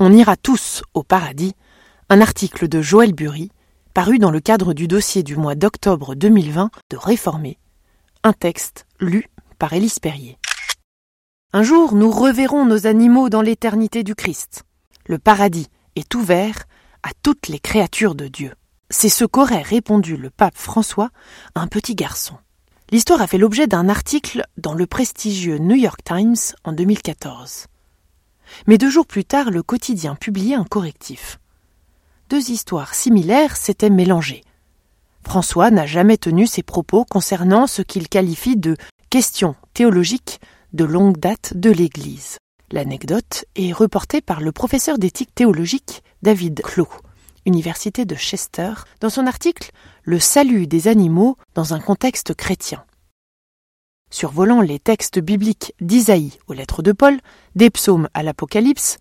On ira tous au paradis, un article de Joël Bury, paru dans le cadre du dossier du mois d'octobre 2020 de Réformer. Un texte lu par Élise Perrier. Un jour, nous reverrons nos animaux dans l'éternité du Christ. Le paradis est ouvert à toutes les créatures de Dieu. C'est ce qu'aurait répondu le pape François à un petit garçon. L'histoire a fait l'objet d'un article dans le prestigieux New York Times en 2014. Mais deux jours plus tard, le quotidien publiait un correctif. Deux histoires similaires s'étaient mélangées. François n'a jamais tenu ses propos concernant ce qu'il qualifie de questions théologiques de longue date de l'Église. L'anecdote est reportée par le professeur d'éthique théologique David Clow, Université de Chester, dans son article Le salut des animaux dans un contexte chrétien. Survolant les textes bibliques d'Isaïe aux lettres de Paul, des psaumes à l'Apocalypse,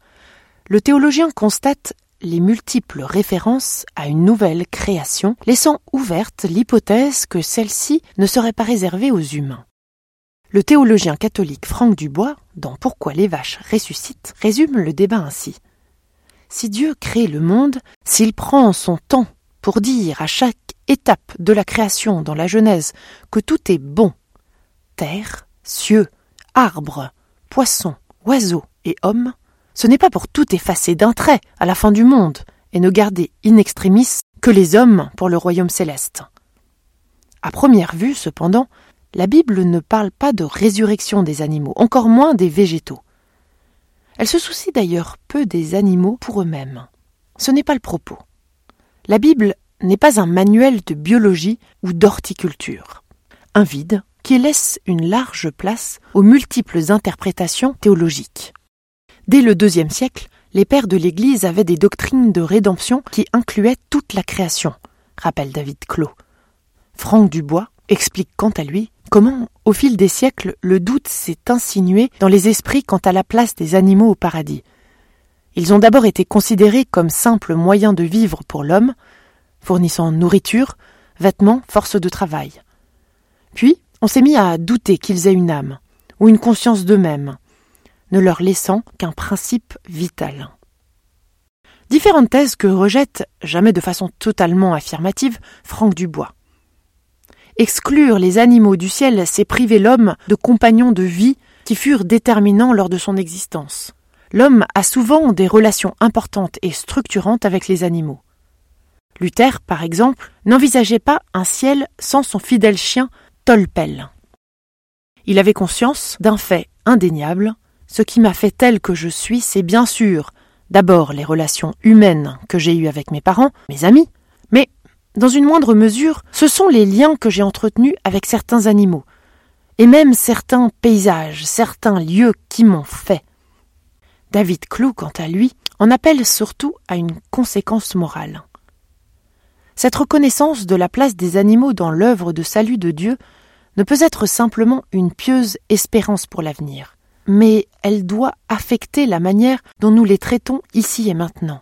le théologien constate les multiples références à une nouvelle création, laissant ouverte l'hypothèse que celle-ci ne serait pas réservée aux humains. Le théologien catholique Franck Dubois, dans Pourquoi les vaches ressuscitent, résume le débat ainsi. Si Dieu crée le monde, s'il prend son temps pour dire à chaque étape de la création dans la Genèse que tout est bon, terre, cieux, arbres, poissons, oiseaux et hommes, ce n'est pas pour tout effacer d'un trait à la fin du monde et ne garder in extremis que les hommes pour le royaume céleste. À première vue, cependant, la Bible ne parle pas de résurrection des animaux, encore moins des végétaux. Elle se soucie d'ailleurs peu des animaux pour eux-mêmes. Ce n'est pas le propos. La Bible n'est pas un manuel de biologie ou d'horticulture. Un vide qui laisse une large place aux multiples interprétations théologiques. Dès le deuxième siècle, les pères de l'Église avaient des doctrines de rédemption qui incluaient toute la création, rappelle David Clos. Franck Dubois explique quant à lui comment, au fil des siècles, le doute s'est insinué dans les esprits quant à la place des animaux au paradis. Ils ont d'abord été considérés comme simples moyens de vivre pour l'homme, fournissant nourriture, vêtements, force de travail. Puis, on s'est mis à douter qu'ils aient une âme, ou une conscience d'eux-mêmes, ne leur laissant qu'un principe vital. Différentes thèses que rejette, jamais de façon totalement affirmative, Franck Dubois. Exclure les animaux du ciel, c'est priver l'homme de compagnons de vie qui furent déterminants lors de son existence. L'homme a souvent des relations importantes et structurantes avec les animaux. Luther, par exemple, n'envisageait pas un ciel sans son fidèle chien Tolpel. Il avait conscience d'un fait indéniable. Ce qui m'a fait tel que je suis, c'est bien sûr d'abord les relations humaines que j'ai eues avec mes parents, mes amis, mais dans une moindre mesure, ce sont les liens que j'ai entretenus avec certains animaux, et même certains paysages, certains lieux qui m'ont fait. David Clou, quant à lui, en appelle surtout à une conséquence morale. Cette reconnaissance de la place des animaux dans l'œuvre de salut de Dieu ne peut être simplement une pieuse espérance pour l'avenir, mais elle doit affecter la manière dont nous les traitons ici et maintenant.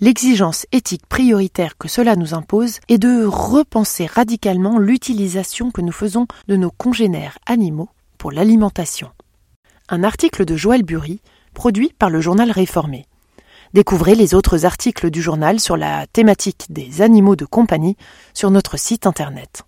L'exigence éthique prioritaire que cela nous impose est de repenser radicalement l'utilisation que nous faisons de nos congénères animaux pour l'alimentation. Un article de Joël Bury, produit par le journal Réformé. Découvrez les autres articles du journal sur la thématique des animaux de compagnie sur notre site internet.